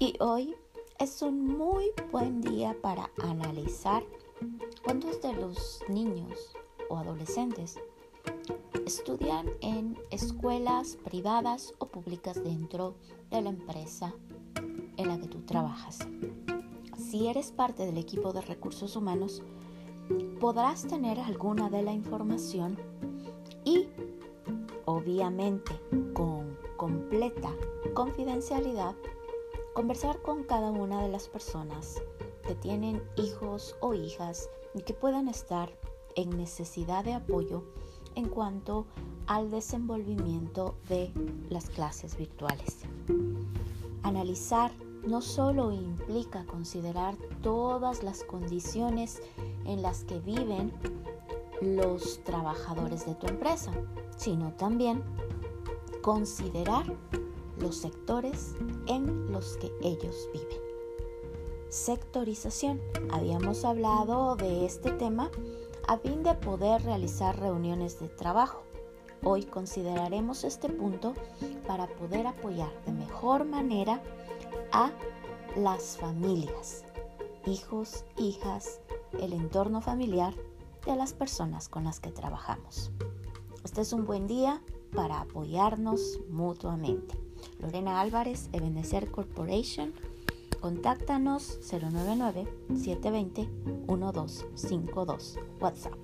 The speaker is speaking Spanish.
Y hoy es un muy buen día para analizar cuántos de los niños o adolescentes estudian en escuelas privadas o públicas dentro de la empresa en la que tú trabajas. Si eres parte del equipo de recursos humanos, podrás tener alguna de la información y obviamente con completa confidencialidad conversar con cada una de las personas que tienen hijos o hijas y que puedan estar en necesidad de apoyo en cuanto al desenvolvimiento de las clases virtuales. Analizar no solo implica considerar todas las condiciones en las que viven los trabajadores de tu empresa, sino también considerar los sectores en los que ellos viven. Sectorización. Habíamos hablado de este tema a fin de poder realizar reuniones de trabajo. Hoy consideraremos este punto para poder apoyar de mejor manera a las familias, hijos, hijas, el entorno familiar de las personas con las que trabajamos. Este es un buen día para apoyarnos mutuamente. Lorena Álvarez, Ebenecer Corporation. Contáctanos 099-720-1252. WhatsApp.